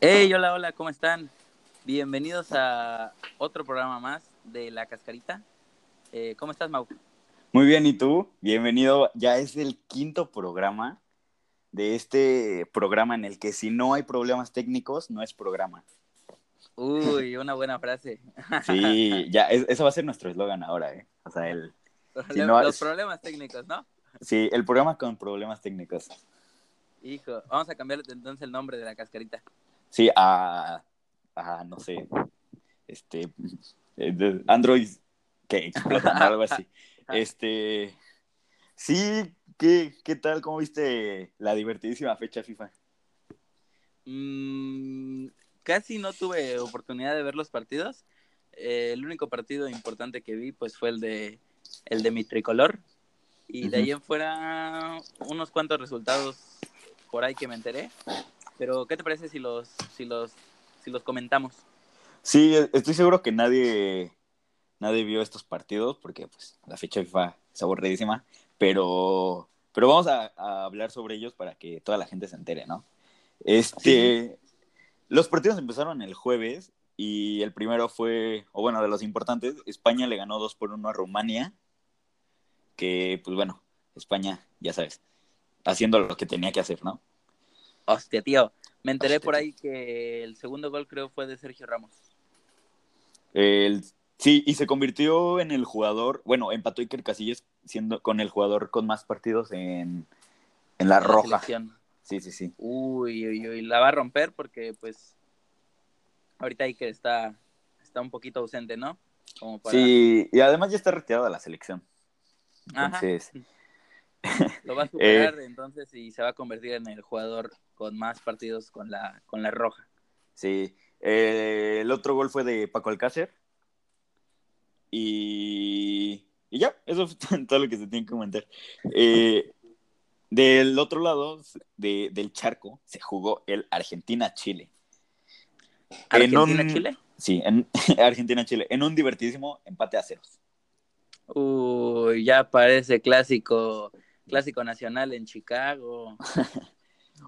Hey, hola, hola, ¿cómo están? Bienvenidos a otro programa más de La Cascarita. Eh, ¿Cómo estás, Mau? Muy bien, ¿y tú? Bienvenido. Ya es el quinto programa de este programa en el que si no hay problemas técnicos, no es programa. Uy, una buena frase. Sí, ya, es- eso va a ser nuestro eslogan ahora, ¿eh? O sea, el, Si no- Los problemas técnicos, ¿no? sí, el programa con problemas técnicos. Hijo, vamos a cambiar entonces el nombre de La Cascarita. Sí, a, a no sé, este, eh, Android que explotan algo así. Este, sí, ¿qué, qué tal? ¿Cómo viste la divertidísima fecha FIFA? Mm, casi no tuve oportunidad de ver los partidos. Eh, el único partido importante que vi pues fue el de el de mi tricolor y de ahí en fuera unos cuantos resultados por ahí que me enteré. Pero ¿qué te parece si los si los si los comentamos? Sí, estoy seguro que nadie, nadie vio estos partidos porque pues la fecha FIFA es aburridísima, pero, pero vamos a, a hablar sobre ellos para que toda la gente se entere, ¿no? Este, los partidos empezaron el jueves y el primero fue, o bueno, de los importantes, España le ganó 2 por 1 a Rumania, que pues bueno, España, ya sabes, haciendo lo que tenía que hacer, ¿no? Hostia, tío, me enteré Hostia, por ahí que el segundo gol creo fue de Sergio Ramos. El- sí, y se convirtió en el jugador, bueno, empató Iker Casillas siendo con el jugador con más partidos en, en la roja. selección. Sí, sí, sí. Uy, uy, uy, la va a romper porque pues ahorita hay que está está un poquito ausente, ¿no? Como para Sí, y además ya está retirado de la selección. Ajá. Lo va a Eh. superar entonces y se va a convertir en el jugador con más partidos con la con la roja. sí. Eh, el otro gol fue de Paco Alcácer. Y, y ya, eso fue todo lo que se tiene que comentar. Eh, del otro lado de- del charco se jugó el Argentina-Chile. En un- Argentina Chile. Sí, en Argentina-Chile, en un divertidísimo empate a ceros. Uy, ya parece clásico clásico nacional en Chicago.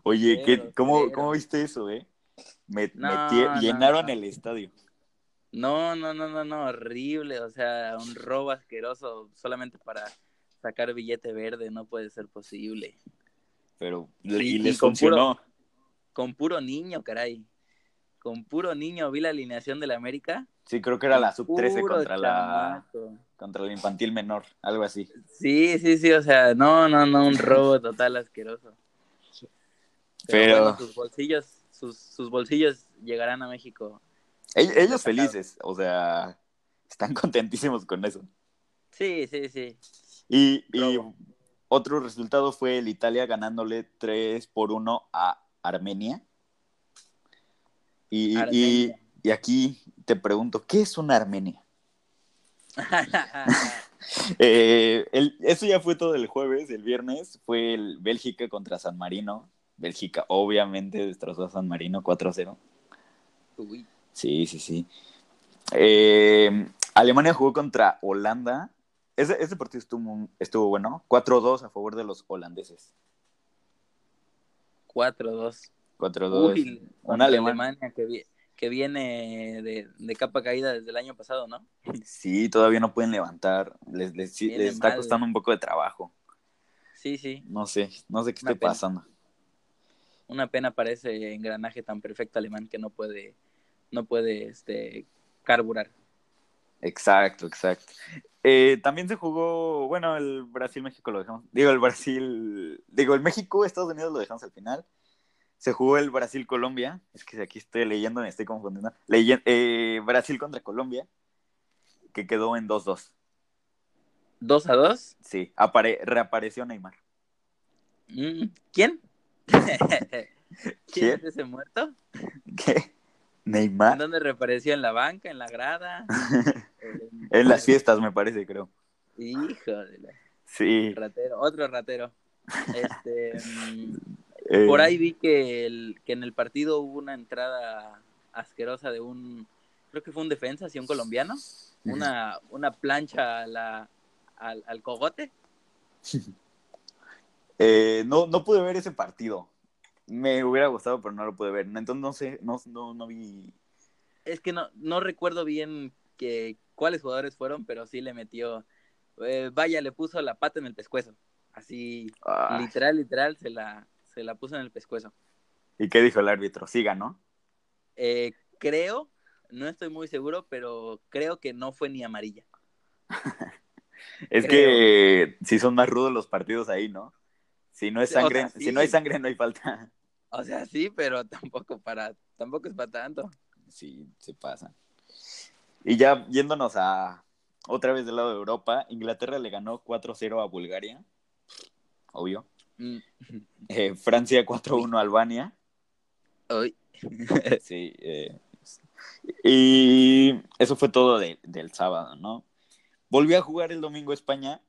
Oye, ¿qué- cómo, cero. cómo viste eso, eh? Me, No, metí- no, llenaron no. el estadio. No, no, no, no, no, horrible, o sea, un robo asqueroso solamente para sacar billete verde, no puede ser posible. Pero, Y- y, y les con funcionó. Con puro niño, caray. Con puro niño vi la alineación de la América. Sí, creo que era la sub-13 Puro contra la, contra la infantil menor, algo así. Sí, sí, sí, o sea, no, no, no, un robo total asqueroso. Pero, Pero- bueno, sus bolsillos, sus, sus bolsillos llegarán a México. Ellos, felices, o sea, están contentísimos con eso. Sí, sí, sí. Y, y otro resultado fue el Italia ganándole 3 por 1 a Armenia. Y, y, y aquí te pregunto, ¿qué es una Armenia? Eh, el, eso ya fue todo el jueves, el viernes fue el Bélgica contra San Marino. Bélgica obviamente destrozó a San Marino 4-0. Uy, Sí, sí, sí. Eh, Alemania jugó contra Holanda. Ese, ese partido estuvo, estuvo bueno. 4-2 a favor de los holandeses. 4-2. 4-2. Uy, Un contra alemán. Alemania que, vi- que viene de, de capa caída desde el año pasado, ¿no? Sí, todavía no pueden levantar. Les, les- sí, Viene les está mal. costando un poco de trabajo. Sí, sí. No sé, no sé qué Una esté pena. pasando. Una pena para ese engranaje tan perfecto alemán que no puede, no puede este, carburar. Exacto, exacto. Eh, también se jugó, bueno, el Brasil-México lo dejamos. Digo, el Brasil. Digo, el México-Estados Unidos lo dejamos al final. Se jugó el Brasil-Colombia. Es que aquí estoy leyendo, me estoy confundiendo. Leyen- eh, Brasil contra Colombia, que quedó en 2-2. ¿2 a 2? Sí, apare- reapareció Neymar. Mm, ¿Quién? ¿Quién ¿Quién? es ese muerto? ¿Qué? ¿En ¿Neymar? dónde reapareció? ¿En la banca? ¿En la grada? En- En las fiestas, me parece, creo. Hijo de la... Sí. Ratero, otro ratero. Este, mm, eh, por ahí vi que, el, que en el partido hubo una entrada asquerosa de un, creo que fue un defensa, sí, un colombiano, una, una plancha a la, al, al cogote. eh, no, no pude ver ese partido. me hubiera gustado, pero no lo pude ver. Entonces no sé, no, no, no vi. Es que no, no recuerdo bien que cuáles jugadores fueron, pero sí le metió. eh, vaya, le puso la pata en el pescuezo. Así, Ay. literal, literal, se la, se la puso en el pescuezo. ¿Y qué dijo el árbitro? Sí ganó. Eh, creo, no estoy muy seguro, pero creo que no fue ni amarilla. Es Creo. que sí son más rudos los partidos ahí, ¿no? Si no es o sangre, sea, sí. si no hay sangre, no hay falta. O sea, sí, pero tampoco para, tampoco es para tanto. Sí, se pasan. Y ya yéndonos a otra vez del lado de Europa, Inglaterra le ganó 4-0 a Bulgaria. Obvio. Eh, Francia 4-1 a Albania. Uy. Sí. eh, y eso fue todo de- del sábado, ¿no? Volvió a jugar el domingo España,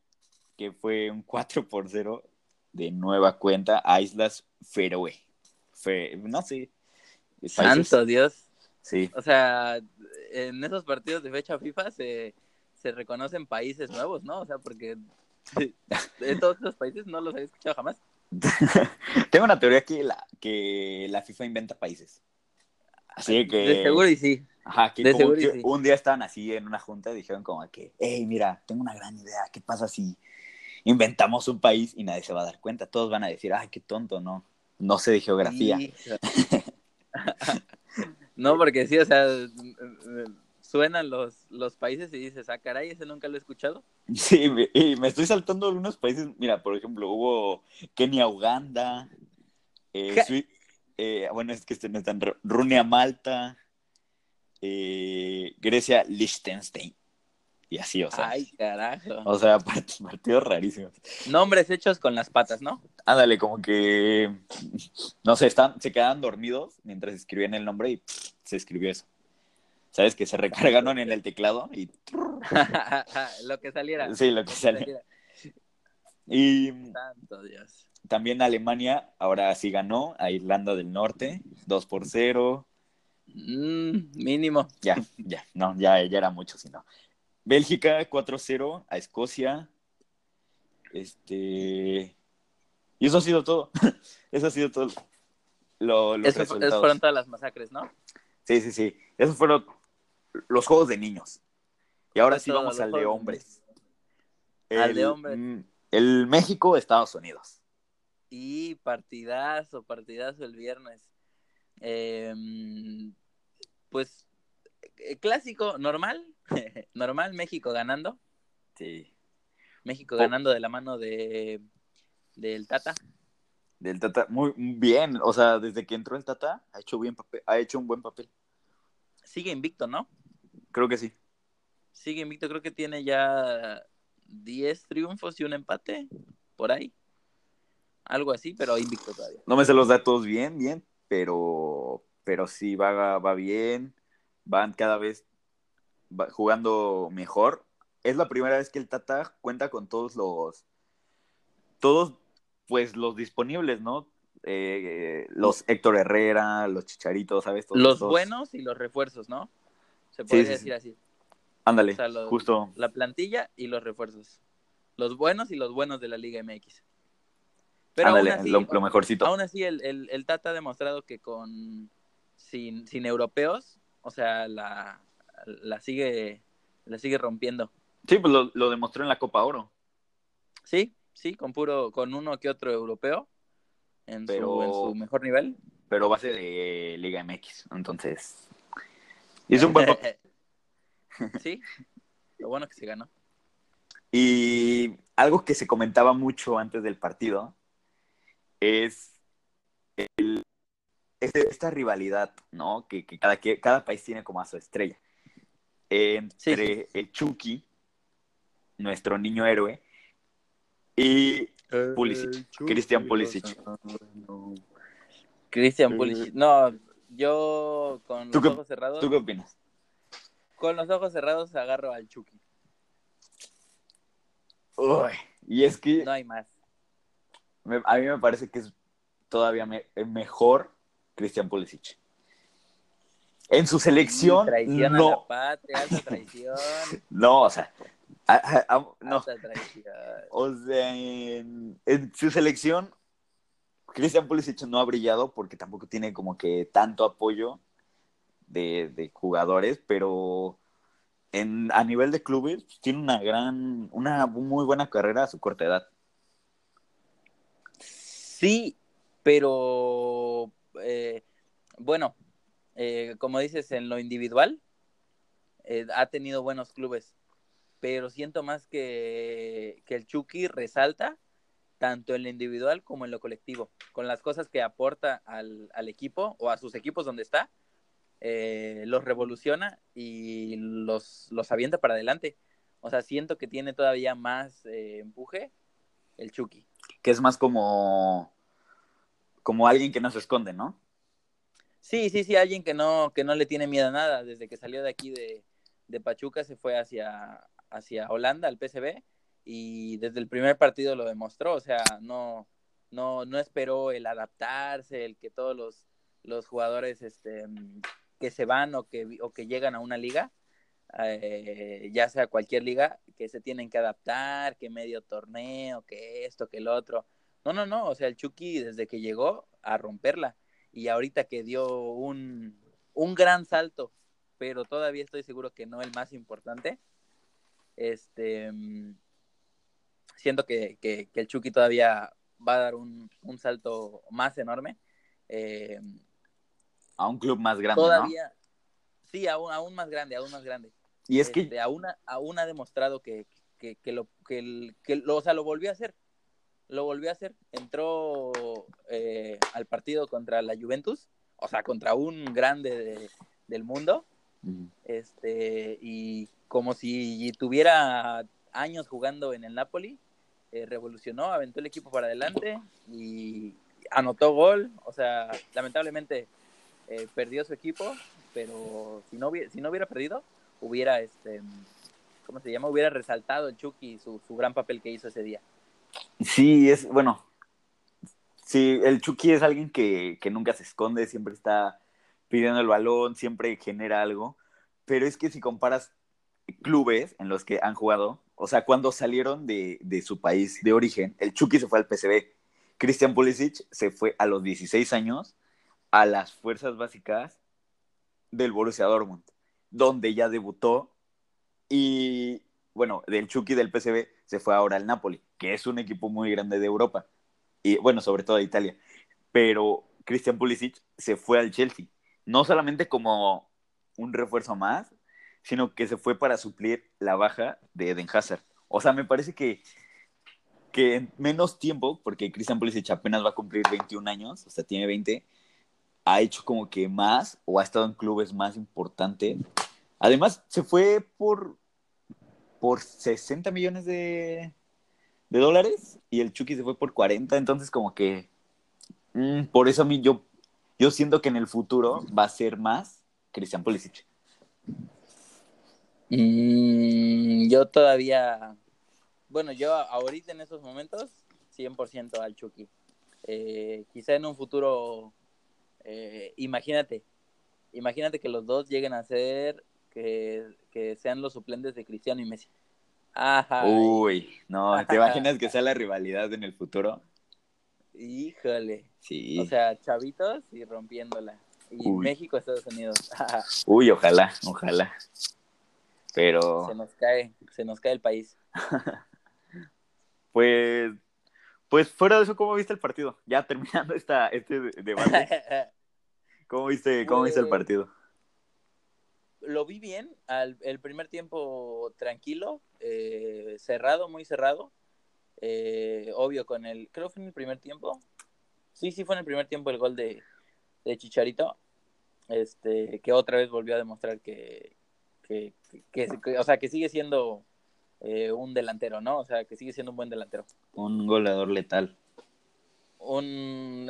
que fue un 4 por 0 de nueva cuenta a Islas Feroe. Fe- no sé. países- Santo Dios. Sí, O sea, en esos partidos de fecha FIFA se, se reconocen países nuevos, ¿no? O sea, porque de todos esos países no los había escuchado jamás. Tengo una teoría que la, que la FIFA inventa países. Así que. De seguro y sí. Ajá, que de como seguro y que sí. un día estaban así en una junta y dijeron como que, hey, mira, tengo una gran idea, ¿qué pasa si inventamos un país y nadie se va a dar cuenta? Todos van a decir, ay, qué tonto, no, no sé de geografía. No, porque sí, o sea, suenan los, los países y dices, ah, caray, ese nunca lo he escuchado. Sí, y me estoy saltando algunos países, mira, por ejemplo, hubo Kenia, Uganda, eh, eh, bueno, es que este no es tan, Ru- Runia, Malta, eh, Grecia, Liechtenstein, y así, o sea, Ay, carajo. o sea, part- partidos rarísimos. Nombres hechos con las patas, ¿no? Ándale, como que, no sé, están, se quedaban dormidos mientras escribían el nombre y pff, se escribió eso. ¿Sabes? Que se recargaron en el teclado y... lo que saliera. Sí, lo que sale. Y Santo Dios. también Alemania ahora sí ganó a Irlanda del Norte, 2 por 0. Mm, mínimo. Ya, ya, no, ya, ya era mucho, si no. Bélgica 4-0 a Escocia. Este... Y eso ha sido todo. eso ha sido todo. Lo, los Eso, eso resultados. fueron todas las masacres, ¿no? Sí, sí, sí. Esos fueron los juegos de niños. Y ahora sí vamos al de hombres. Al de hombres. mm, El México, Estados Unidos. Y partidazo, partidazo el viernes. Eh, pues eh, clásico, normal. normal, México ganando. Sí. México Oh. ganando de la mano de del Tata. Del Tata, muy bien. O sea, desde que entró el Tata, ha hecho, bien papel, ha hecho un buen papel. Sigue invicto, ¿no? Creo que sí. Sigue invicto, creo que tiene ya 10 triunfos y un empate por ahí. Algo así, pero invicto todavía. No me sé los datos bien, bien, pero, pero sí va, va bien. Van cada vez va- jugando mejor. Es la primera vez que el Tata cuenta con todos los, todos, pues los disponibles, ¿no? Eh, los Héctor Herrera, los Chicharitos, ¿sabes? Todos Los buenos y los refuerzos, ¿no? Se podría sí, sí. decir así. Ándale, O sea, los- justo. La plantilla y los refuerzos. Los buenos y los buenos de la Liga MX. Pero Ándale, aún así, lo, lo mejorcito. aún así el, el, el Tata ha demostrado que con sin, sin europeos, o sea, la, la sigue la sigue rompiendo. Sí, pues lo, lo demostró en la Copa Oro. Sí, sí, con puro, con uno que otro europeo en, Pero- su, en su mejor nivel. pero base de Liga MX. Entonces, hizo un buen papel. sí, lo bueno que se ganó. Y algo que se comentaba mucho antes del partido es el- esta rivalidad, ¿no? Que, que cada, que cada país tiene como a su estrella. Entre el Chucky, nuestro niño héroe, y Pulisic, Christian Pulisic. Christian Pulisic. No, yo con ¿Tú los qué- ojos cerrados, ¿tú qué opinas? con los ojos cerrados agarro al Chucky. Uy, y es que No hay más. me- a mí me parece que es todavía me- mejor Christian Pulisic. En su selección, traición a no, la patria, alta traición. no, o sea, a- a- a- no, Alta traición. o sea, en, en su selección Christian Pulisic no ha brillado porque tampoco tiene como que tanto apoyo de, de jugadores, pero en, a nivel de clubes pues, tiene una gran, una muy buena carrera a su corta edad. Sí, pero eh, bueno, eh, como dices, en lo individual eh, ha tenido buenos clubes, pero siento más que, que el Chucky resalta tanto en lo individual como en lo colectivo, con las cosas que aporta al, al equipo o a sus equipos donde está, eh, los revoluciona y los, los avienta para adelante. O sea, siento que tiene todavía más eh, empuje el Chucky. Que es más como, como alguien que no se esconde, ¿no? Sí, sí, sí, alguien que no, que no le tiene miedo a nada. Desde que salió de aquí de, de Pachuca se fue hacia, hacia Holanda, al PSV, y desde el primer partido lo demostró. O sea, no, no, no esperó el adaptarse, el que todos los, los jugadores este, que se van o que, o que llegan a una liga, eh, ya sea cualquier liga, que se tienen que adaptar, que medio torneo, que esto, que el otro. No, no, no, o sea, el Chucky desde que llegó a romperla y ahorita que dio un, un gran salto, pero todavía estoy seguro que no el más importante, este, siento que, que, que el Chucky todavía va a dar un, un salto más enorme. Eh, a un club más grande, todavía, ¿no? sí, aún, aún más grande, aún más grande. Y es Este, que, aún, ha- aún ha demostrado que, que, que lo, que, el- que lo, o sea, lo volvió a hacer. Lo volvió a hacer. Entró eh, al partido contra la Juventus, o sea, contra un grande de- del mundo, este, y como si tuviera años jugando en el Napoli, eh, revolucionó, aventó el equipo para adelante y anotó gol. O sea, lamentablemente eh, perdió su equipo, pero si no hubiera, si no hubiera perdido, hubiera, este, ¿cómo se llama? Hubiera resaltado el Chucky su, su gran papel que hizo ese día. sí, es, bueno, sí, el Chucky es alguien que, que nunca se esconde, siempre está pidiendo el balón, siempre genera algo, pero es que si comparas clubes en los que han jugado, o sea, cuando salieron de, de su país de origen, el Chucky se fue al PSV, Christian Pulisic se fue a los 16 años a las fuerzas básicas del Borussia Dortmund, donde ya debutó y bueno, del Chucky del PSV se fue ahora al Napoli, que es un equipo muy grande de Europa y bueno, sobre todo de Italia. Pero Christian Pulisic se fue al Chelsea, no solamente como un refuerzo más, sino que se fue para suplir la baja de Eden Hazard. O sea, me parece que, que en menos tiempo, porque Christian Pulisic apenas va a cumplir 21 años, o sea, tiene 20, ha hecho como que más o ha estado en clubes más importantes. Además, se fue por, por 60 millones de, de dólares y el Chucky se fue por 40, entonces como que mm, por eso a mí yo, yo siento que en el futuro va a ser más Christian Pulisic. Mm, yo todavía, bueno, yo ahorita en estos momentos, 100% al Chucky. Eh, quizá en un futuro, eh, imagínate, imagínate que los dos lleguen a ser, que, que sean los suplentes de Cristiano y Messi. Ajá. Uy, no, ¿te imaginas que sea la rivalidad en el futuro? Híjole. Sí. O sea, chavitos y rompiéndola. Y Uy. México, Estados Unidos. Uy, ojalá, ojalá. Pero, se nos cae, se nos cae el país. pues, pues fuera de eso, ¿cómo viste el partido? Ya terminando esta, este de- debate, ¿cómo viste, cómo viste el Pues, partido? Lo vi bien, al, el primer tiempo tranquilo, eh, cerrado, muy cerrado. Eh, obvio con el, creo que fue en el primer tiempo. Sí, sí fue en el primer tiempo el gol de, de Chicharito. Este, que otra vez volvió a demostrar que, que, que- que- o sea, que sigue siendo eh, un delantero, ¿no? O sea, que sigue siendo un buen delantero. Un goleador letal. Un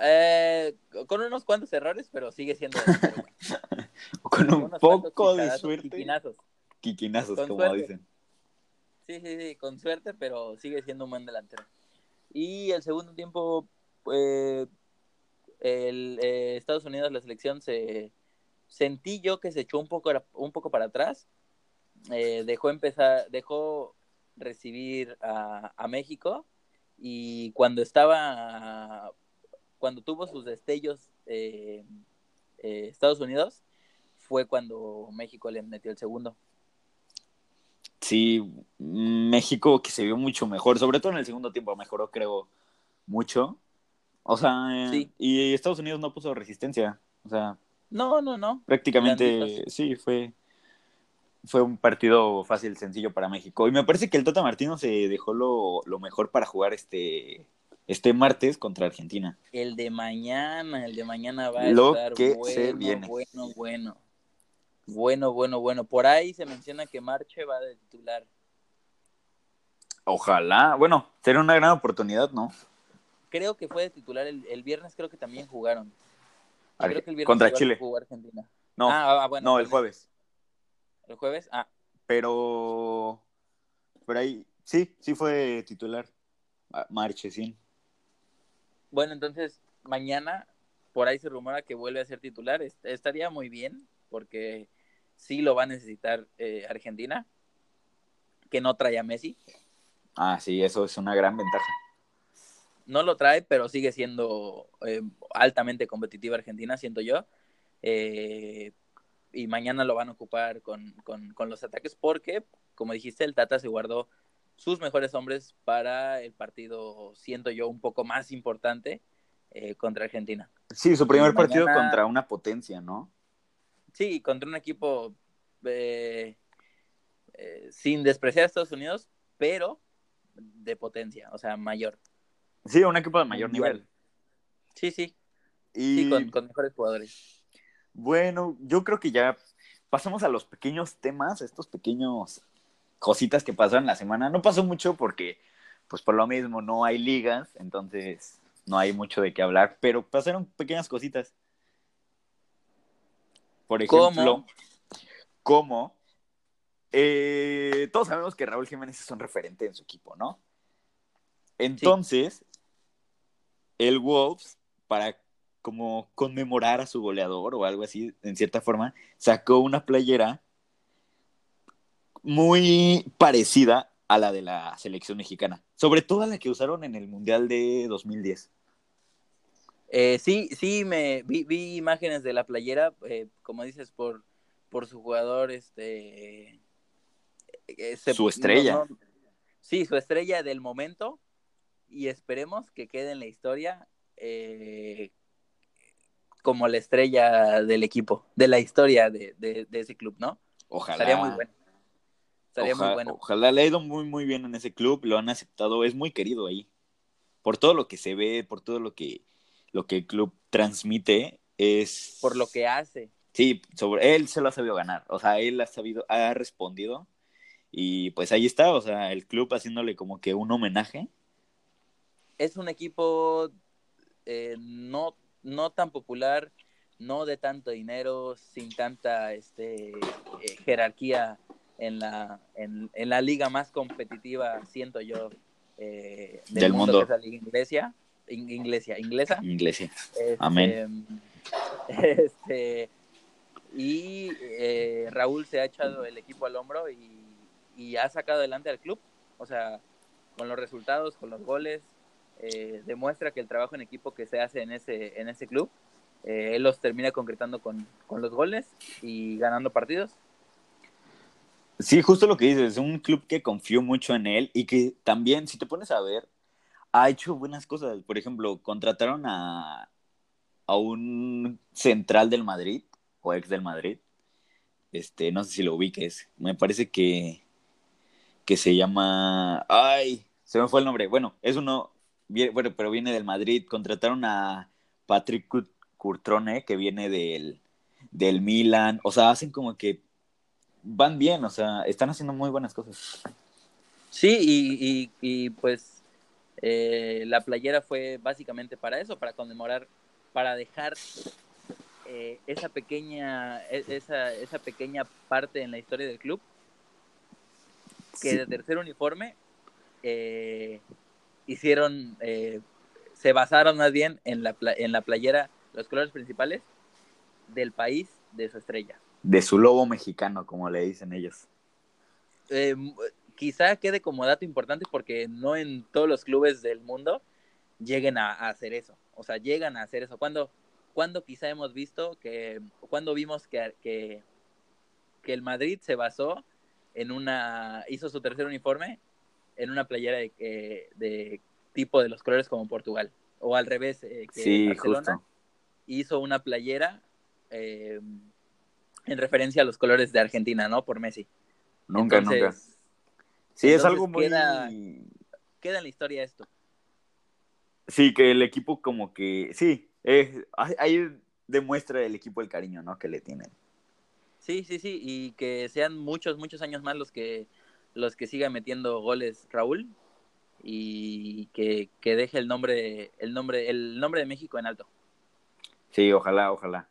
eh, con unos cuantos errores, pero sigue siendo delantero. Con un poco de suerte. Quiquinazos, Con como suerte. dicen. Sí, sí, sí, con suerte, pero sigue siendo un buen delantero. Y el segundo tiempo, eh, el, eh, Estados Unidos, la selección, se sentí yo que se echó un poco, un poco para atrás. Eh, dejó empezar, dejó recibir a, a México y cuando estaba cuando tuvo sus destellos eh, eh, Estados Unidos, fue cuando México le metió el segundo. Sí, México que se vio mucho mejor, sobre todo en el segundo tiempo mejoró, creo, mucho. O sea, Sí. y Estados Unidos no puso resistencia. O sea, No, no, no. prácticamente sí, fue, fue un partido fácil, sencillo para México. Y me parece que el Tata Martino se dejó lo, lo mejor para jugar este, este martes contra Argentina. El de mañana, el de mañana va a Lo estar que bueno, se viene. bueno, bueno. Bueno, bueno, bueno. Por ahí se menciona que Marche va de titular. Ojalá, bueno, sería una gran oportunidad, ¿no? Creo que fue de titular el, el viernes, creo que también jugaron. Ar- Creo que el viernes contra Chile. Argentina. No, Ah, ah, bueno, no, el jueves. ¿El jueves? Ah, Pero, pero ahí, sí, sí fue titular. Ah, Marchesín. bueno, entonces mañana por ahí se rumora que vuelve a ser titular. Est- estaría muy bien porque sí lo va a necesitar eh, Argentina, que no trae a Messi. Ah, sí, eso es una gran ventaja. No lo trae, pero sigue siendo eh, altamente competitiva Argentina, siento yo. Eh, y mañana lo van a ocupar con, con, con los ataques porque, como dijiste, el Tata se guardó sus mejores hombres para el partido, siento yo, un poco más importante eh, contra Argentina. Sí, su primer partido contra una potencia, ¿no? Sí, contra un equipo eh, eh, sin despreciar a Estados Unidos, pero de potencia, o sea, mayor. Sí, un equipo de mayor nivel. Sí, sí, Y sí, con, con mejores jugadores. bueno, yo creo que ya pasamos a los pequeños temas, estos pequeños cositas que pasaron la semana. No pasó mucho porque, pues por lo mismo, no hay ligas, entonces no hay mucho de qué hablar, pero pasaron pequeñas cositas. Por ejemplo, ¿Cómo? como eh, todos sabemos que Raúl Jiménez es un referente en su equipo, ¿no? Entonces, el Wolves, para como conmemorar a su goleador o algo así, en cierta forma, sacó una playera muy parecida a la de la selección mexicana, sobre todo a la que usaron en el Mundial de 2010. Eh, sí, sí, me vi, vi imágenes de la playera, eh, como dices, por, por su jugador, este... eh, se- Su estrella. no- no- sí, su estrella del momento y esperemos que quede en la historia eh, como la estrella del equipo, de la historia de, de- de ese club, ¿no? Ojalá. Estaría muy bueno. Estaría Oja- muy bueno. Ojalá le ha ido muy, muy bien en ese club, lo han aceptado, es muy querido ahí. Por todo lo que se ve, por todo lo que, lo que el club transmite, es... Por lo que hace. Sí, sobre él se lo ha sabido ganar, o sea, él ha sabido, ha respondido y pues ahí está, o sea, el club haciéndole como que un homenaje. Es un equipo eh, no, no tan popular, no de tanto dinero, sin tanta este, eh, jerarquía en la, en, en la liga más competitiva, siento yo, eh, del, Del mundo, mundo. que es la liga inglesa, in- inglesa, inglesa. Este, Amén. este, y eh, Raúl se ha echado el equipo al hombro y, y ha sacado adelante al club. O sea, con los resultados, con los goles, eh, demuestra que el trabajo en equipo que se hace en ese, en ese club, eh, él los termina concretando con, con los goles y ganando partidos. Sí, justo lo que dices, es un club que confió mucho en él y que también, si te pones a ver, ha hecho buenas cosas. Por ejemplo, contrataron a, a un central del Madrid, o ex del Madrid, este, no sé si lo ubiques, me parece que, que se llama, ay, se me fue el nombre, bueno, es uno, bueno, pero viene del Madrid, contrataron a Patrick Cur- Curtrone, que viene del, del Milan, o sea, hacen como que van bien, o sea, están haciendo muy buenas cosas. Sí, y, y, y, pues eh, la playera fue básicamente para eso, para conmemorar, para dejar eh, esa pequeña e- esa, esa pequeña parte en la historia del club que Sí. de tercer uniforme eh, hicieron eh, se basaron más bien en la en la playera los colores principales del país de su estrella De su lobo mexicano, como le dicen ellos. Eh, quizá quede como dato importante porque no en todos los clubes del mundo lleguen a, a hacer eso O sea, llegan a hacer eso. ¿Cuándo, cuando quizá hemos visto que, cuando vimos que, que, que el Madrid se basó en una, hizo su tercer uniforme en una playera de, de tipo de los colores como Portugal? O al revés, eh, que Sí, Barcelona justo. hizo una playera eh, en referencia a los colores de Argentina, ¿no? Por Messi. Nunca, Entonces, nunca. Sí, es algo muy... queda- Queda en la historia esto. Sí, que el equipo como que... Sí, eh, ahí demuestra el equipo el cariño, ¿no? Que le tienen. Sí, sí, sí, y que sean muchos, muchos años más los que los que siga metiendo goles Raúl y que, que deje el nombre, el nombre, el nombre de México en alto. Sí, ojalá, ojalá.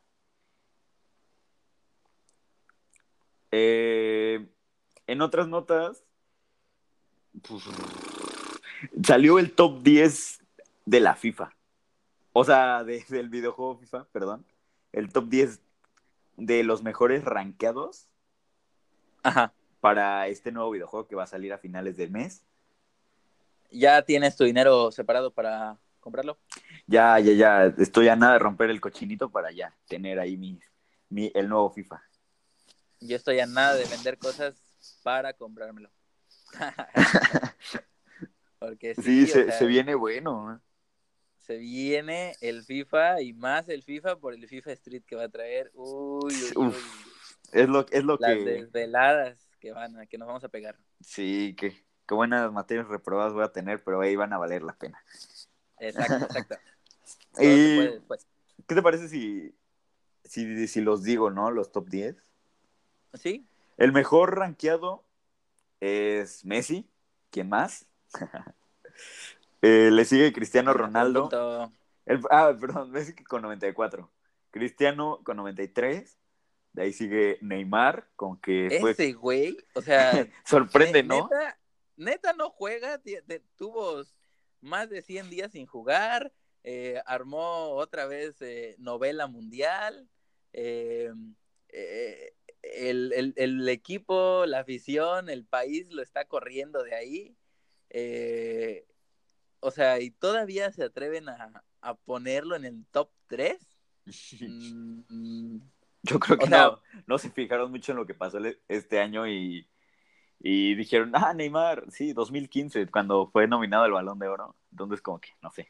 Eh, en otras notas, pues, salió el top 10 de la FIFA. O sea, de- del videojuego FIFA, perdón. El top 10 de los mejores rankeados Ajá. Para este nuevo videojuego que va a salir a finales del mes. ¿Ya tienes tu dinero separado para comprarlo? Ya, ya, ya. Estoy a nada de romper el cochinito para ya tener ahí mi, mi- el nuevo FIFA. Yo estoy a nada de vender cosas para comprármelo. Porque sí, Sí, se, sea, se viene bueno. ¿eh? se viene el FIFA y más el FIFA por el FIFA Street que va a traer. Uy, uy, Uf, uy. Es lo, es lo Las que... desveladas que van a, que nos vamos a pegar. Sí, que, qué buenas materias reprobadas voy a tener, pero ahí van a valer la pena. Exacto, exacto. Y, puede. ¿Qué te parece si, si, si los digo, no? Los top 10. ¿Sí? El mejor rankeado es Messi. ¿Quién más? Eh, le sigue Cristiano Ronaldo. El- ah, perdón, Messi con 94. Cristiano con 93. De ahí sigue Neymar, con que fue... Ese güey, o sea, Sorprende, ne- ¿no? Neta, neta no juega, tuvo más de 100 días sin jugar, eh, armó otra vez eh, novela mundial, eh, el, el- el equipo, la afición, el país lo está corriendo de ahí. o sea, y todavía se atreven a, a ponerlo en el top 3. Yo creo que no, no se fijaron mucho en lo que pasó este año y, y dijeron, ah, Neymar, sí, 2015, cuando fue nominado al Balón de Oro. Entonces, como que, no sé.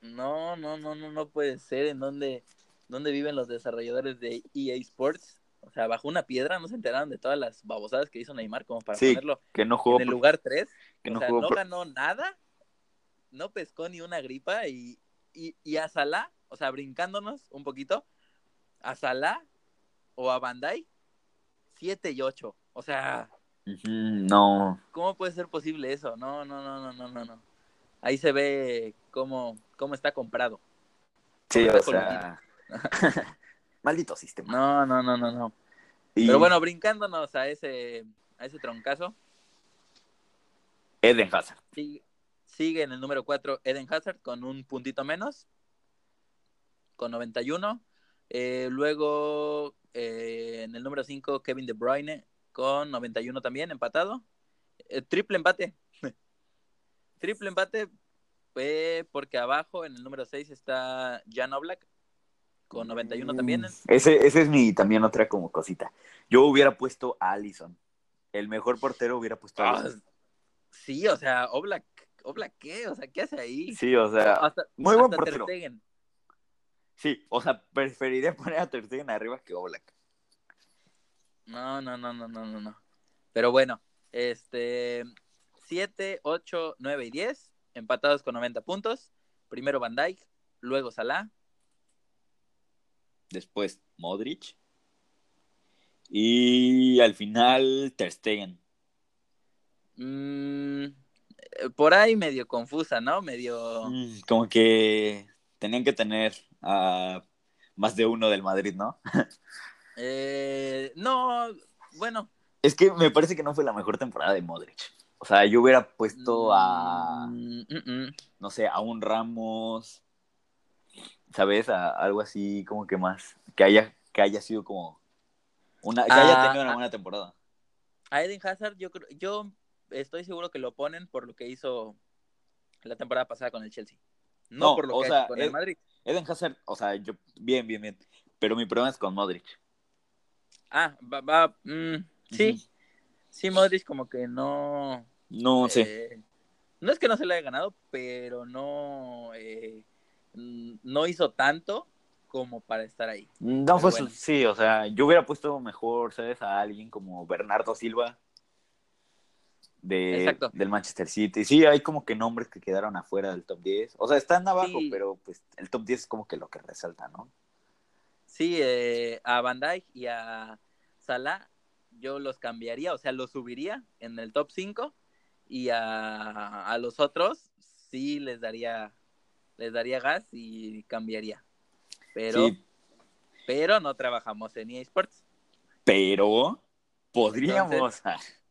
No, no, no, no, no puede ser. ¿En dónde, dónde viven los desarrolladores de EA Sports? O sea, bajo una piedra no se enteraron de todas las babosadas que hizo Neymar como para Sí, ponerlo Que no jugó. en el por- lugar 3. que o no sea, no por- ganó nada, no pescó ni una gripa y, y, y a Salah, o sea, brincándonos un poquito, a Salah o a Bandai, 7 y 8. O sea, No. ¿cómo puede ser posible eso? No, no, no, no, no, no, no. Ahí se ve cómo, cómo está comprado. Sí, o sea. Maldito sistema. No, no, no, no, no. Y Pero bueno, brincándonos a ese, a ese troncazo, Eden Hazard. sigue, sigue en el número 4 Eden Hazard con un puntito menos, con 91. Eh, luego eh, en el número 5 Kevin De Bruyne con 91 también, empatado. Eh, triple empate. triple empate eh, porque abajo en el número 6 está Jan Oblak con 91 también. Mm, Ese, ese es mi también otra como cosita. Yo hubiera puesto a Allison. El mejor portero hubiera puesto a Ah, Allison. sí, o sea, Oblak, Oblak qué, o sea, ¿qué hace ahí? Sí, o sea, hasta, muy buen hasta portero. Sí, o sea, preferiría poner a Ter Stegen arriba que Oblak. No, no, no, no, no, no, no. Pero bueno, este 7, 8, 9 y 10, empatados con 90 puntos. Primero Van Dijk, luego Salah. Después Modric. Y al final Ter Stegen. Mm, eh, por ahí medio confusa, ¿no? Medio. Mm, Como que tenían que tener a más de uno del Madrid, ¿no? Eh, no, bueno. Es que me parece que no fue la mejor temporada de Modric. O sea, yo hubiera puesto a, mm, mm, mm. no sé, a un Ramos, ¿sabes? A algo así como que más, que haya, que haya sido como una, que haya Ah, tenido una ah. buena temporada. A Eden Hazard, yo creo, yo estoy seguro que lo ponen por lo que hizo la temporada pasada con el Chelsea. No, por lo que sea, con el Madrid. Eden Hazard, o sea, yo, bien, bien, bien. Pero mi problema es con Modric. Ah, va, va mm, sí. Sí, Modric como que no. No sé. Eh, no es que no se le haya ganado, pero no. Eh, no hizo tanto como para estar ahí. No, pues sí, o sea, yo hubiera puesto mejor, ¿sabes? A alguien como Bernardo Silva de, del Manchester City. Sí, hay como que nombres que quedaron afuera del top 10. O sea, están abajo, pero pues el top 10 es como que lo que resalta, ¿no? Sí, eh, a Van Dijk y a Salah yo los cambiaría, o sea, los subiría en el top 5 y a, a los otros sí les daría les daría gas y cambiaría. Pero, pero no trabajamos en eSports. Pero podríamos.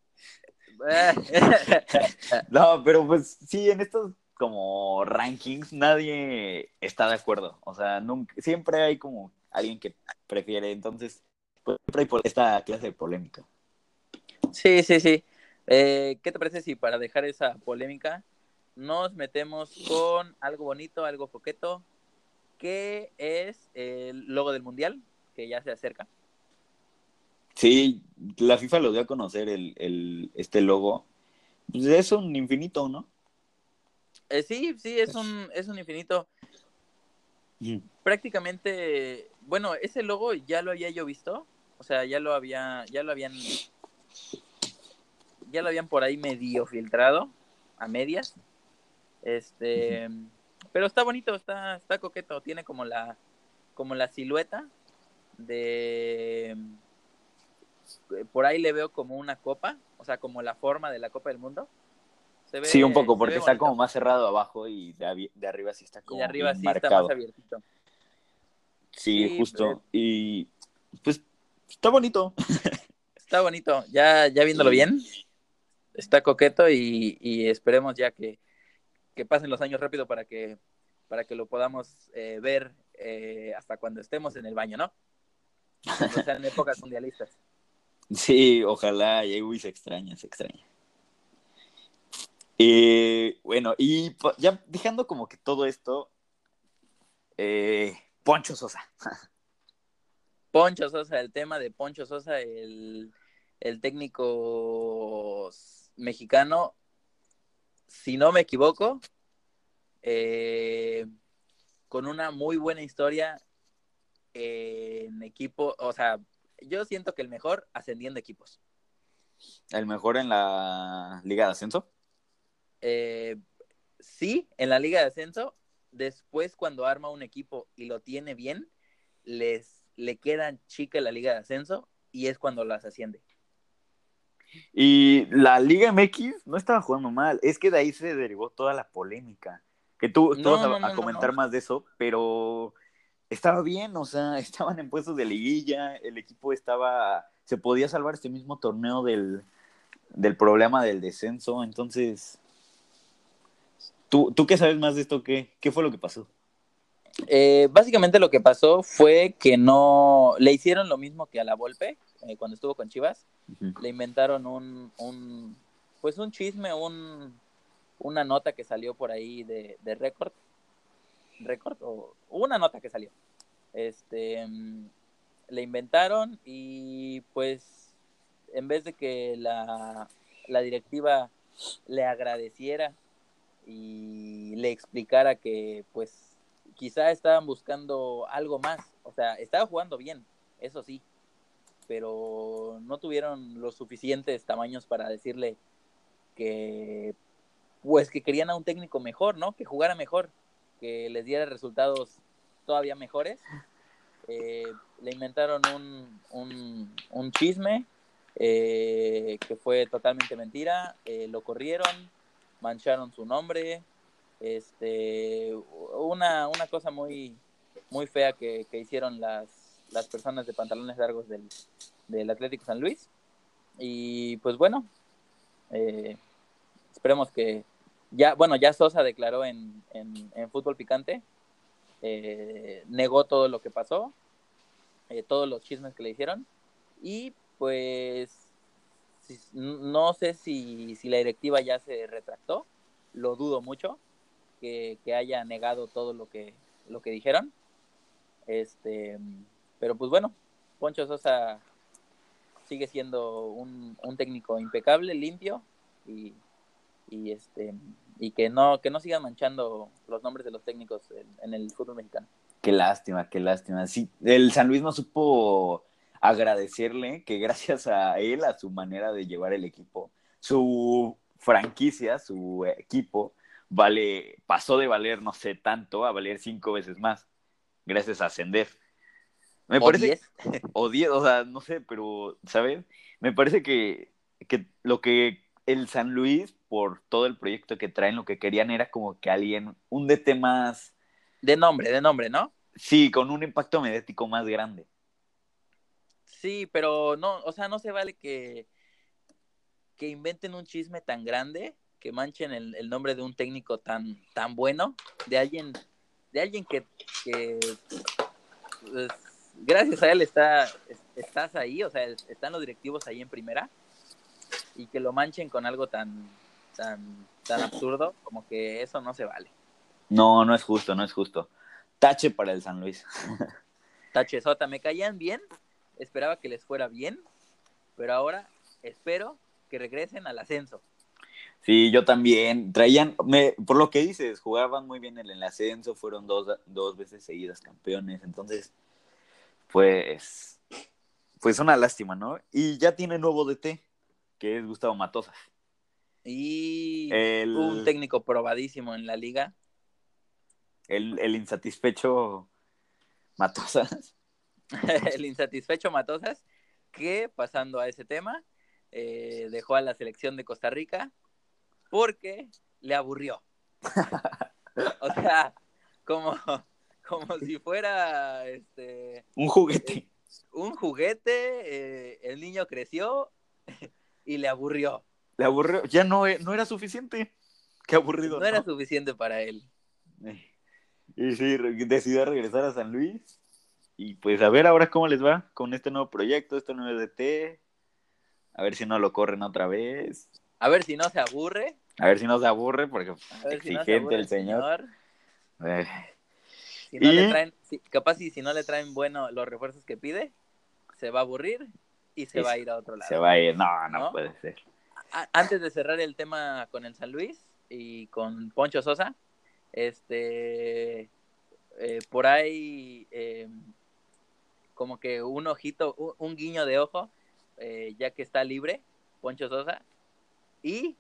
no, pero pues sí, en estos como rankings nadie está de acuerdo. O sea, nunca, siempre hay como alguien que prefiere. Entonces, pues, siempre hay esta clase de polémica. Sí, sí, sí. Eh, ¿Qué te parece si para dejar esa polémica nos metemos con algo bonito, algo coqueto, que es el logo del mundial, que ya se acerca. Sí, la FIFA lo dio a conocer el, este logo. Pues es un infinito, ¿no? Eh, sí, sí, es un, es un infinito. Prácticamente, bueno, ese logo ya lo había yo visto. O sea, ya lo había, ya lo habían, ya lo habían por ahí medio filtrado, a medias. Este, pero está bonito, está, está coqueto, tiene como la, como la silueta de, por ahí le veo como una copa, o sea, como la forma de la Copa del Mundo. sí, un poco, porque está como más cerrado abajo y de, arriba sí está como. Y de arriba sí está más abiertito. Sí, justo. Y pues está bonito. Está bonito, ya, ya viéndolo bien, está coqueto y, y esperemos ya que, que pasen los años rápido para que, para que lo podamos eh, ver eh, hasta cuando estemos en el baño, ¿no? O sea, en épocas mundialistas. Sí, ojalá, y se extraña, se extraña. Eh, bueno, y ya dejando como que todo esto, Poncho Sosa. Poncho Sosa, el tema de Poncho Sosa, el, el técnico mexicano si no me equivoco, eh, con una muy buena historia en equipo, o sea, yo siento que el mejor ascendiendo equipos. ¿El mejor en la Liga de Ascenso? Eh, sí, en la Liga de Ascenso. Después, cuando arma un equipo y lo tiene bien, les le queda chica la Liga de Ascenso y es cuando las asciende. Y la Liga MX no estaba jugando mal. Es que de ahí se derivó toda la polémica. Que tú, vas a, comentar más de eso, pero estaba bien, o sea, estaban en puestos de liguilla, el equipo estaba, se podía salvar este mismo torneo del, problema del descenso, entonces, ¿tú, ¿tú qué sabes más de esto? ¿Qué, qué fue lo que pasó? Eh, básicamente lo que pasó fue que no le hicieron lo mismo que a la Volpe eh, cuando estuvo con Chivas, le inventaron un, un, pues un chisme, un, una nota que salió por ahí de, de récord, récord o una nota que salió. Este, le inventaron y pues en vez de que la, la directiva le agradeciera y le explicara que pues quizá estaban buscando algo más, o sea, estaba jugando bien, eso sí, pero no tuvieron los suficientes tamaños para decirle que pues que querían a un técnico mejor, ¿no? Que jugara mejor, que les diera resultados todavía mejores. Eh, le inventaron un, un, chisme eh, que fue totalmente mentira, eh, lo corrieron, mancharon su nombre, este, una, una cosa muy, muy fea que, que hicieron las, las personas de pantalones largos del, del Atlético San Luis. Y pues bueno, esperemos que ya, bueno, ya Sosa declaró en, en, Fútbol Picante, eh, negó todo lo que pasó, eh, todos los chismes que le hicieron. Y pues no sé si, si la directiva ya se retractó, lo dudo mucho, que, que haya negado todo lo que, lo que dijeron. Este, pero pues bueno, Poncho Sosa sigue siendo un, un técnico impecable, limpio y, y, este y que no que no sigan manchando los nombres de los técnicos en, en, el fútbol mexicano. Qué lástima, qué lástima. Sí, el San Luis no supo agradecerle que gracias a él, a su manera de llevar el equipo, su franquicia, su equipo, vale, pasó de valer, no sé, tanto a valer cinco veces más, gracias a ascender. Me ¿O parece, diez? o diez, o sea, no sé, pero, ¿sabes? Me parece que, que lo que el San Luis, por todo el proyecto que traen, lo que querían era como que alguien, un DT más, De nombre, de nombre, ¿no? sí, con un impacto mediático más grande. Sí, pero no, o sea, no se vale que, que inventen un chisme tan grande, que manchen el, el nombre de un técnico tan, tan bueno, de alguien, de alguien que, que pues, gracias a él está, es- estás ahí, o sea, es- están los directivos ahí en primera, y que lo manchen con algo tan, tan, tan absurdo, como que eso no se vale. No, no es justo, no es justo. Tache para el San Luis. Tachezota, me caían bien, esperaba que les fuera bien, pero ahora espero que regresen al ascenso. Sí, yo también. Traían, me, por lo que dices, jugaban muy bien en el ascenso, fueron dos, dos veces seguidas campeones, entonces, pues, pues una lástima, ¿no? Y ya tiene nuevo DT, que es Gustavo Matosas. Y El, un técnico probadísimo en la liga. el, el insatisfecho Matosas. el insatisfecho Matosas, que pasando a ese tema, eh, dejó a la selección de Costa Rica porque le aburrió. o sea, como, como si fuera este Un juguete. un juguete, eh, el niño creció y le aburrió. Le aburrió. Ya no, e- no era suficiente. Qué aburrido. No era suficiente para él. Y sí, decidió regresar a San Luis. Y pues a ver ahora cómo les va con este nuevo proyecto, este nuevo DT. A ver si no lo corren otra vez. A ver si no se aburre. A ver si no se aburre, porque A ver si no se exigente el señor. Eh, Si no Y- le traen, si- capaz si, si no le traen bueno los refuerzos que pide, se va a aburrir y se va a ir a otro lado. se va a ir. No, no, ¿No? puede ser. A- Antes de cerrar el tema con el San Luis y con Poncho Sosa, este eh, por ahí eh, como que un ojito, un, un guiño de ojo, eh, ya que está libre, Poncho Sosa, y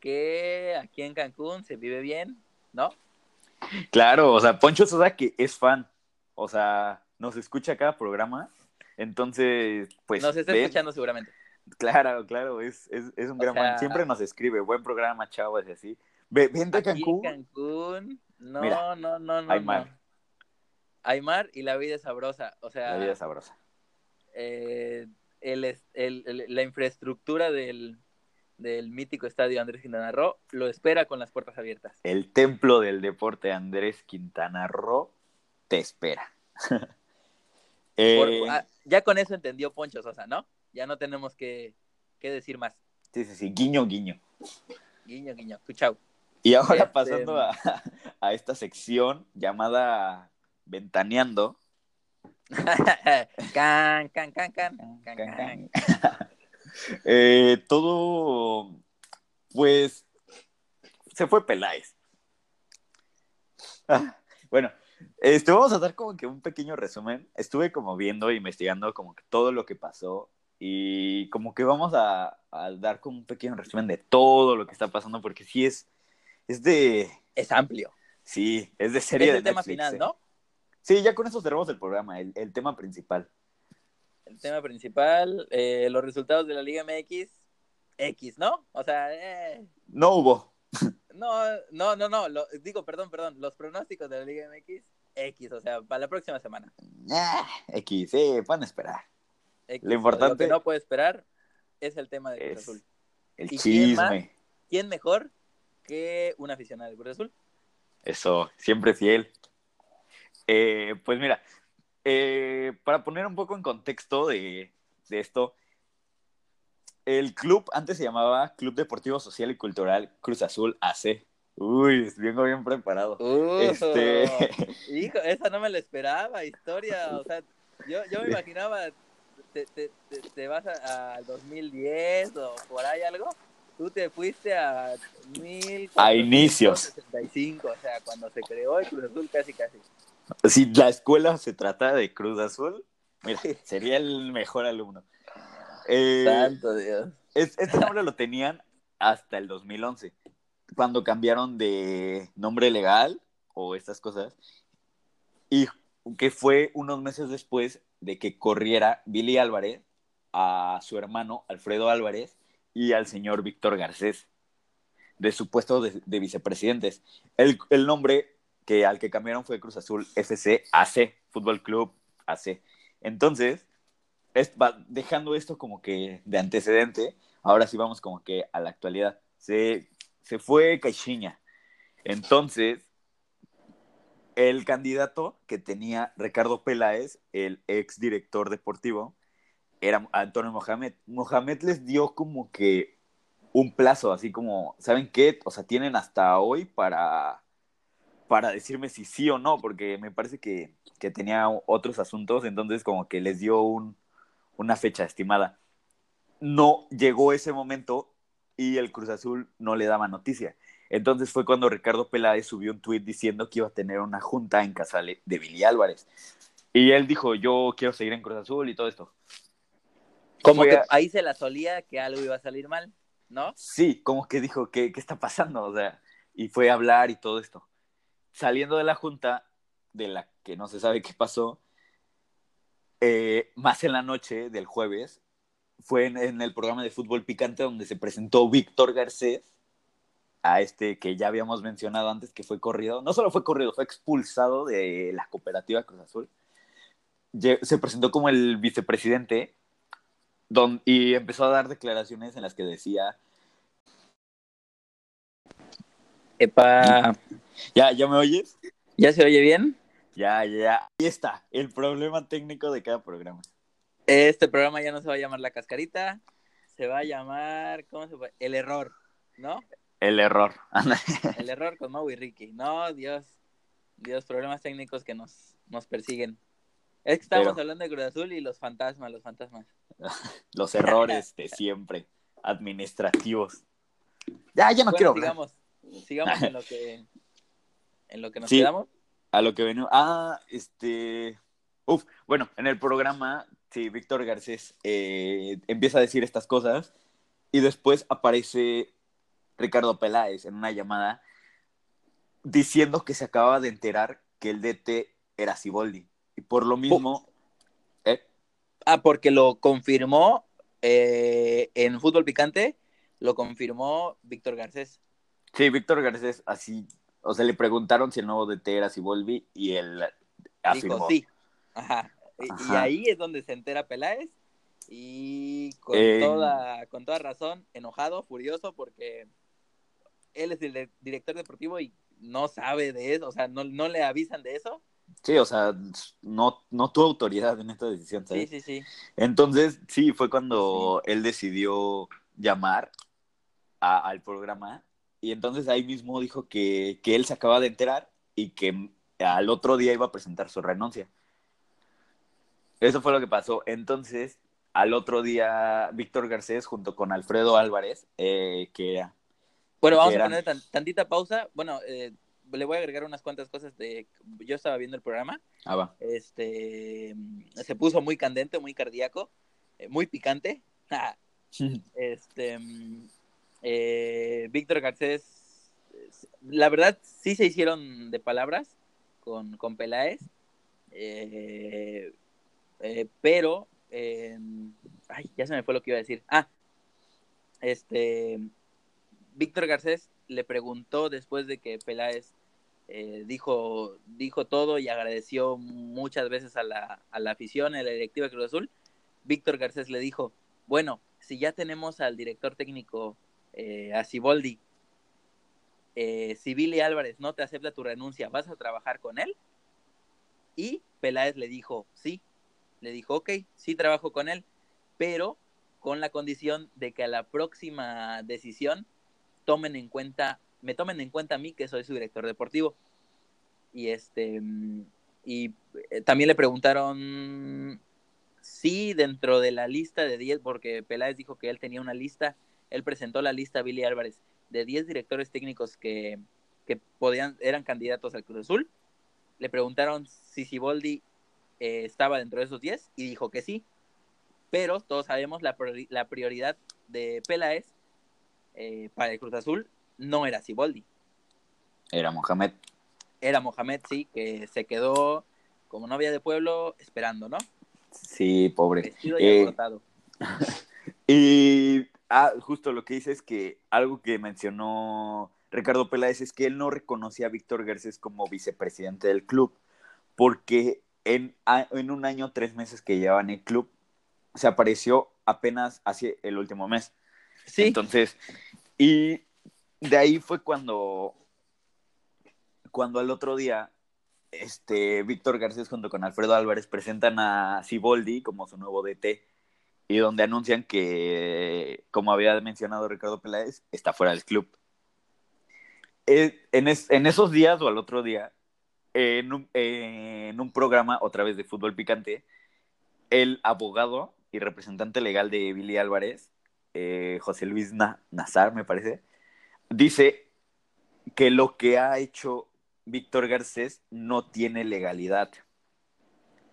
que aquí en Cancún se vive bien, ¿no? Claro, o sea, Poncho Sosa que es fan. O sea, nos escucha cada programa. Entonces, pues. Nos está ven- escuchando seguramente. Claro, claro, es, es, es un gran sea- fan. Siempre nos escribe, buen programa, chavos, y así. Ve- Vente a Cancún. Cancún, no, Mira, no, no, no. Aymar. no. Aymar y la vida es sabrosa. O sea, La vida es sabrosa. eh, el, el- el- la infraestructura del, del mítico estadio Andrés Quintana Roo lo espera con las puertas abiertas. El templo del deporte Andrés Quintana Roo te espera. Eh, Por- ah, ya con eso entendió Poncho Sosa, ¿no? Ya no tenemos que, que decir más. sí, sí, sí, guiño, guiño. Guiño, guiño. Tu chau. Y ahora Este- pasando a, a esta sección llamada Ventaneando. can, can, can, can, can, Can, can. Eh, todo, pues, se fue Peláez. Ah, bueno, este, vamos a dar como que un pequeño resumen. Estuve como viendo, investigando como que todo lo que pasó y como que vamos a, a dar como un pequeño resumen de todo lo que está pasando porque sí es, es de, Es amplio. sí, es de Es serie de tema Netflix, final, eh. ¿no? Sí, ya con eso cerramos el programa, el, el tema principal. El tema principal, eh, los resultados de la Liga MX, X, ¿no? O sea, eh, No hubo. No, no, no, no, lo- digo, perdón, perdón, los pronósticos de la Liga MX, X, o sea, para la próxima semana. Ah, X, sí, van a esperar. X. Lo importante- que no puedo esperar es el tema de Cruz Azul. el ¿Y quién más? chisme. ¿Quién mejor que un aficionado de Cruz Azul? Eso, siempre fiel. Eh, pues mira, eh, para poner un poco en contexto de, de esto, el club antes se llamaba Club Deportivo Social y Cultural Cruz Azul AC. Uy, vengo bien preparado. este... Hijo, esa no me la esperaba, historia. O sea, yo, yo me imaginaba, te, te, te, vas al 2010 o por ahí algo. Tú te fuiste a A inicios. o sea, cuando se creó el Cruz Azul casi casi. Si la escuela se trata de Cruz Azul, mira, sería el mejor alumno. Eh, Santo Dios. este nombre lo tenían hasta el 2011 cuando cambiaron de nombre legal o estas cosas, y que fue unos meses después de que corriera Billy Álvarez a su hermano Alfredo Álvarez y al señor Víctor Garcés de su puesto de, vicepresidentes. El, el, nombre que al que cambiaron fue Cruz Azul FC AC, Fútbol Club AC. Entonces, dejando esto como que de antecedente, ahora sí vamos como que a la actualidad. Se se fue Caixinha. Entonces, el candidato que tenía Ricardo Peláez, el ex director deportivo, era Antonio Mohamed. Mohamed les dio como que un plazo, así como, ¿saben qué? O sea, tienen hasta hoy para, para decirme si sí o no, porque me parece que, que tenía otros asuntos, entonces como que les dio un, una fecha estimada. No llegó ese momento y el Cruz Azul no le daba noticia. Entonces fue cuando Ricardo Peláez subió un tuit diciendo que iba a tener una junta en casa de Billy Álvarez. Y él dijo, yo quiero seguir en Cruz Azul y todo esto. Como que ahí se la solía que algo iba a salir mal, ¿no? Sí, como que dijo, ¿qué, qué está pasando? O sea, y fue a hablar y todo esto. Saliendo de la junta, de la que no se sabe qué pasó, eh, más en la noche del jueves, fue en, el programa de fútbol picante donde se presentó Víctor Garcés, a este que ya habíamos mencionado antes, que fue corrido, no solo fue corrido, fue expulsado de la cooperativa Cruz Azul. Se presentó como el vicepresidente y empezó a dar declaraciones en las que decía... Epa. ¿Ya, ¿Ya me oyes? ¿Ya se oye bien? Ya, ya. Ahí está, el problema técnico de cada programa. Este programa ya no se va a llamar La Cascarita, se va a llamar, ¿cómo se fue? El Error, ¿no? El Error. El Error con Mau y Ricky. No, Dios, Dios, problemas técnicos que nos, nos persiguen. Es que estamos hablando de Cruz Azul y los fantasmas, los fantasmas. los errores de siempre, administrativos. Ya, ya no quiero sigamos, sigamos en lo que en lo que nos quedamos. A lo que venimos. Ah, este. Uf, bueno, en el programa Sí, Víctor Garcés eh, empieza a decir estas cosas y después aparece Ricardo Peláez en una llamada diciendo que se acababa de enterar que el DT era Ciboldi. Y por lo mismo... ¿eh? Ah, porque lo confirmó eh, en Fútbol Picante, lo confirmó Víctor Garcés. Sí, Víctor Garcés así, o sea, le preguntaron si el nuevo DT era Ciboldi y él afirmó. Dijo sí. Ajá. Y ahí es donde se entera Peláez y con, eh, toda, con toda razón, enojado, furioso, porque él es el director deportivo y no sabe de eso, o sea, no, no le avisan de eso. Sí, o sea, no, no tuvo autoridad en esta decisión. Sí, sí, sí. Entonces, sí, fue cuando él decidió llamar al programa y entonces ahí mismo dijo que, que él se acaba de enterar y que al otro día iba a presentar su renuncia. Eso fue lo que pasó. Entonces, al otro día, Víctor Garcés junto con Alfredo Álvarez, eh, que era... Bueno, vamos a poner tantita pausa. Bueno, eh, le voy a agregar unas cuantas cosas de... Yo estaba viendo el programa. Ah, va. Este, se puso muy candente, muy cardíaco, eh, muy picante. este, Víctor Garcés, la verdad, sí se hicieron de palabras con, con Peláez. Eh, eh, pero, ay, ya se me fue lo que iba a decir. Ah, este, Víctor Garcés le preguntó después de que Peláez eh, dijo, dijo todo y agradeció muchas veces a la, a la afición, a la directiva de Cruz Azul. Víctor Garcés le dijo, bueno, si ya tenemos al director técnico, eh, a Ciboldi, eh, si Billy Álvarez no te acepta tu renuncia, ¿vas a trabajar con él? Y Peláez le dijo, sí, le dijo, ok, sí trabajo con él, pero con la condición de que a la próxima decisión tomen en cuenta me tomen en cuenta a mí que soy su director deportivo. Y este y eh, también le preguntaron si dentro de la lista de 10, porque Peláez dijo que él tenía una lista, él presentó la lista a Billy Álvarez de 10 directores técnicos que, que podían, eran candidatos al Cruz Azul. Le preguntaron si Siboldi eh, estaba dentro de esos 10 y dijo que sí. Pero todos sabemos la, la prioridad de Peláez eh, para el Cruz Azul no era Siboldi. Era Mohamed. Era Mohamed, sí, que se quedó como novia de pueblo esperando, ¿no? Sí, pobre. y eh, y ah, justo lo que dice es que algo que mencionó Ricardo Peláez es que él no reconocía a Víctor Garcés como vicepresidente del club, porque en, en un año, tres meses que llevaba en el club, se apareció apenas hace el último mes. Sí. Entonces, y de ahí fue cuando, cuando al otro día, este, Víctor Garcés junto con Alfredo Álvarez presentan a Siboldi como su nuevo DT y donde anuncian que, como había mencionado Ricardo Peláez, está fuera del club. Eh, en, esos días o al otro día, en un, en un programa otra vez de fútbol picante, el abogado y representante legal de Billy Álvarez, eh, José Luis Nazar, me parece, dice que lo que ha hecho Víctor Garcés no tiene legalidad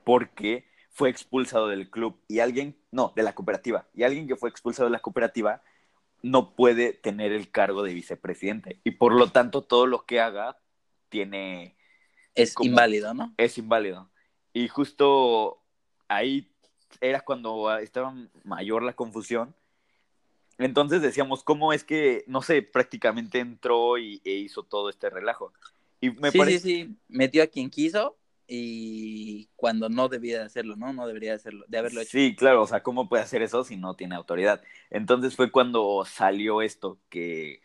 porque fue expulsado del club y alguien, no, de la cooperativa, y alguien que fue expulsado de la cooperativa no puede tener el cargo de vicepresidente y por lo tanto todo lo que haga tiene... Es inválido, ¿no? Es inválido. Y justo ahí era cuando estaba mayor la confusión. Entonces decíamos, ¿cómo es que, no sé, prácticamente entró y, e hizo todo este relajo? Y me sí, sí, sí, metió a quien quiso y cuando no debía de hacerlo, ¿no? No debería de, hacerlo, de haberlo hecho. Sí, claro, o sea, ¿cómo puede hacer eso si no tiene autoridad? Entonces fue cuando salió esto, que,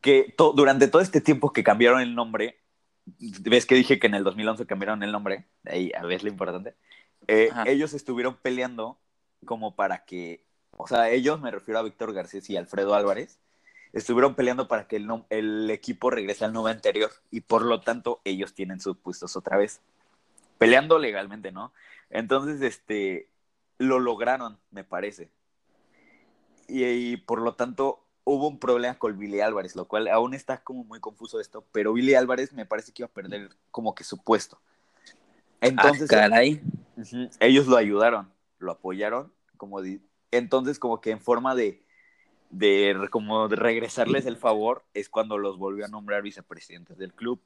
que durante todo este tiempo que cambiaron el nombre, ves que dije que en el 2011 cambiaron el nombre, ahí a ver lo importante, eh, ellos estuvieron peleando como para que, o sea, ellos, me refiero a Víctor Garcés y Alfredo Álvarez, estuvieron peleando para que el, el equipo regrese al nombre anterior y por lo tanto ellos tienen sus puestos otra vez. Peleando legalmente, ¿no? Entonces, este, lo lograron, me parece. Y, por lo tanto hubo un problema con Billy Álvarez, lo cual aún está como muy confuso esto, pero Billy Álvarez me parece que iba a perder como que su puesto. Entonces, ah, caray. ellos lo ayudaron, lo apoyaron, como entonces como que en forma de, de como de regresarles el favor es cuando los volvió a nombrar vicepresidentes del club.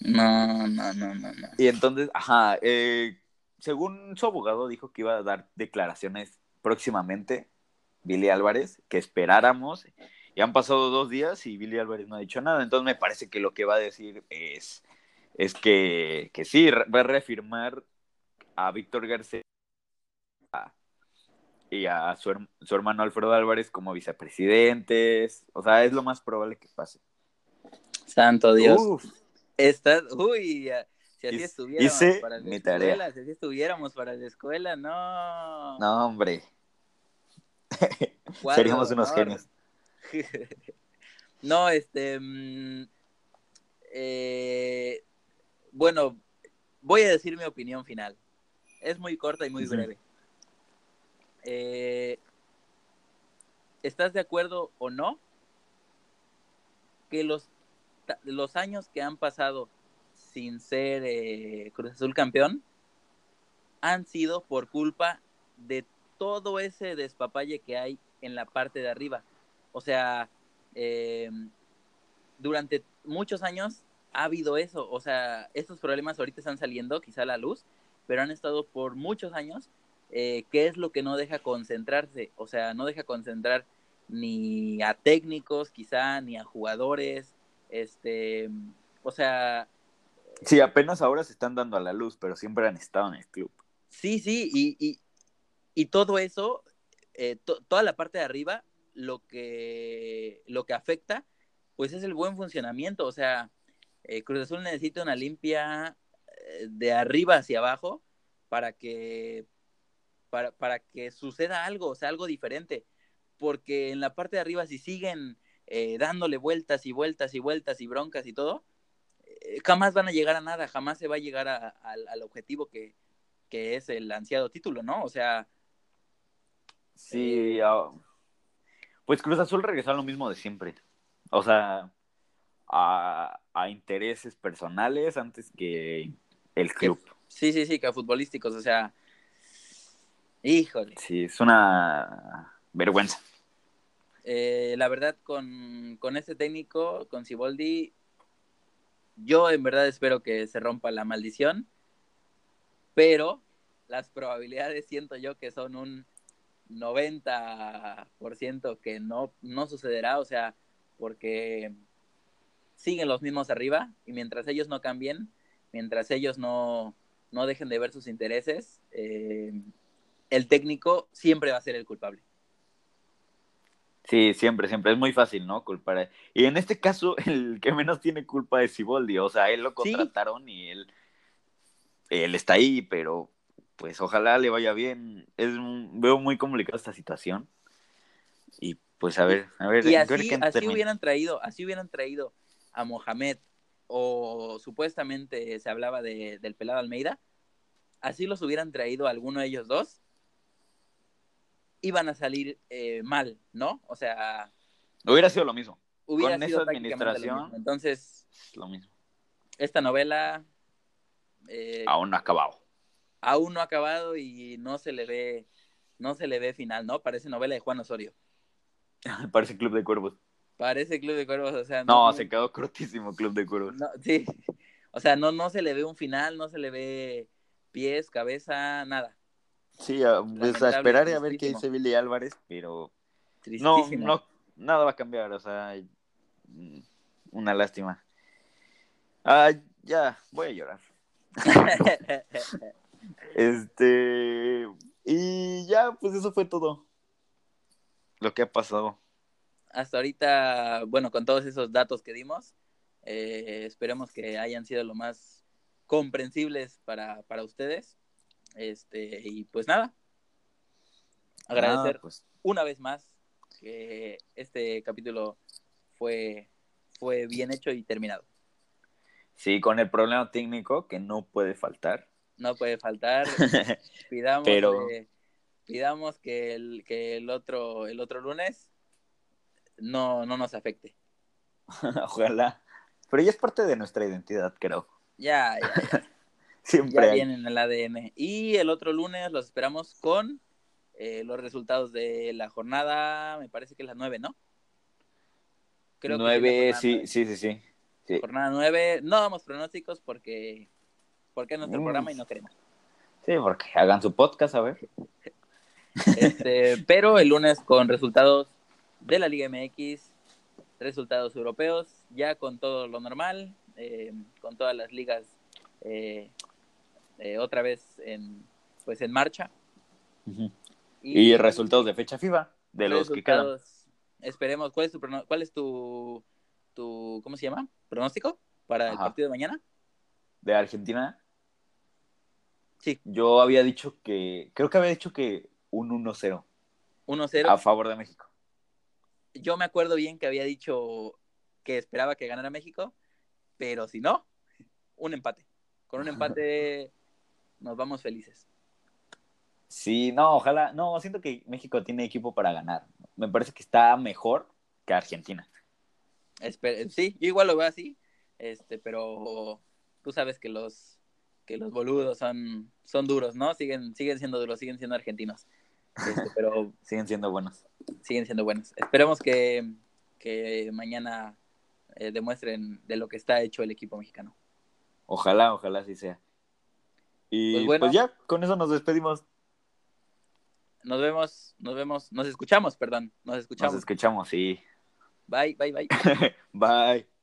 No, no, no, no, no. Y entonces, ajá, eh, según su abogado dijo que iba a dar declaraciones próximamente, Billy Álvarez, que esperáramos. Y han pasado dos días y Billy Álvarez no ha dicho nada. Entonces me parece que lo que va a decir es es que, que sí, va a reafirmar a Víctor García y a su, hermano Alfredo Álvarez como vicepresidentes. O sea, es lo más probable que pase. Santo Dios. uy, si así estuviéramos para la escuela, si así estuviéramos para la escuela, no. No, hombre. Seríamos unos genios. no, este. Mm, eh, bueno, voy a decir mi opinión final. Es muy corta y muy breve. Eh, ¿Estás de acuerdo o no que los, los años que han pasado sin ser eh, Cruz Azul campeón han sido por culpa de todo ese despapalle que hay en la parte de arriba? O sea, eh, durante muchos años ha habido eso, o sea, estos problemas ahorita están saliendo quizá a la luz, pero han estado por muchos años. Eh, ¿Qué es lo que no deja concentrarse? O sea, no deja concentrar ni a técnicos, quizá, ni a jugadores, este, o sea... Sí, apenas ahora se están dando a la luz, pero siempre han estado en el club. Sí, sí, y, y, todo eso, eh, toda la parte de arriba, lo que, lo que afecta, pues es el buen funcionamiento, o sea, eh, Cruz Azul necesita una limpia eh, de arriba hacia abajo para que, para, que suceda algo, o sea, algo diferente. Porque en la parte de arriba, si siguen eh, dándole vueltas y vueltas y vueltas y broncas y todo, eh, jamás van a llegar a nada, jamás se va a llegar a- al- al objetivo que, que es el ansiado título, ¿no? O sea, Sí, ah, pues Cruz Azul regresó a lo mismo de siempre. O sea, a, a intereses personales antes que el club. sí, sí, sí, que a futbolísticos, o sea, híjole. Sí, es una vergüenza. Eh, la verdad, con, con este técnico, con Siboldi, yo en verdad espero que se rompa la maldición, pero las probabilidades siento yo que son un 90% que no, no sucederá, o sea, porque siguen los mismos arriba y mientras ellos no cambien, mientras ellos no, no dejen de ver sus intereses, eh, el técnico siempre va a ser el culpable. Sí, siempre, siempre. Es muy fácil, ¿no? Culpar. a- Y en este caso, el que menos tiene culpa es Siboldi. O sea, él lo Sí. contrataron y él, él está ahí, pero pues ojalá le vaya bien. Es un- veo muy complicada esta situación. Y pues a ver, a ver, Y a ver así, qué así hubieran traído, así hubieran traído a Mohamed o supuestamente se hablaba de, del pelado Almeida, así los hubieran traído a alguno de ellos dos, iban a salir eh, mal, ¿no? O sea, Hubiera sido lo mismo. hubiera Con sido esa prácticamente lo administración- mismo. Entonces, Es lo mismo. esta novela eh, Aún no ha acabado. aún no ha acabado y no se le ve, no se le ve final, ¿no? Parece novela de Juan Osorio. Parece Club de Cuervos. Parece Club de Cuervos, o sea, No, se quedó cortísimo Club de Cuervos. No, sí. O sea, no, no se le ve un final, no se le ve pies, cabeza, nada. Sí, a, pues, a esperar y a ver qué dice Billy Álvarez, pero no, no, nada va a cambiar, o sea, mm, una lástima. Ah, ya, voy a llorar. Este, y ya, pues eso fue todo lo que ha pasado. Hasta ahorita, bueno, con todos esos datos que dimos, eh, esperemos que hayan sido lo más comprensibles para, para ustedes. Este, y pues nada, agradecer Ah, pues, una vez más que este capítulo fue, fue bien hecho y terminado. sí, con el problema técnico que no puede faltar. No puede faltar. Pidamos, Pero- eh, pidamos que el, que el otro, el otro lunes no, no nos afecte. Ojalá. Pero ya es parte de nuestra identidad, creo. Ya, ya, ya, Siempre ya en el ADN. Y el otro lunes los esperamos con eh, los resultados de la jornada, me parece que es la 9, ¿no? Creo que Nueve, es la jornada sí, sí, sí, sí. Sí. Jornada 9, no damos pronósticos porque, porque es nuestro Mm. programa y no queremos. Sí, porque hagan su podcast, a ver. Este, pero el lunes con resultados de la Liga MX, resultados europeos, ya con todo lo normal, eh, con todas las ligas eh, eh, otra vez en, pues en marcha. Y, resultados de fecha FIFA, de los que quedan. Esperemos, ¿cuál es tu, cuál es tu, tu, ¿cómo se llama? ¿Pronóstico para el partido de mañana? De Argentina. Sí. Yo había dicho que, creo que había dicho que un 1-0 1-0. a favor de México. Yo me acuerdo bien que había dicho que esperaba que ganara México, pero si no, un empate. Con un empate nos vamos felices. Sí, no, ojalá, no, siento que México tiene equipo para ganar. Me parece que está mejor que Argentina. Espe- sí, yo igual lo veo así, este, pero tú sabes que los que los boludos son, son duros, ¿no? Siguen, siguen siendo duros, siguen siendo argentinos. Este, pero Siguen siendo buenos. siguen siendo buenos. Esperemos que, que mañana eh, demuestren de lo que está hecho el equipo mexicano. Ojalá, ojalá así sea. Y Pues pues, bueno. ya, con eso nos despedimos. Nos vemos, nos vemos, nos escuchamos, perdón, nos escuchamos. Nos escuchamos, sí. Bye, bye, bye. Bye.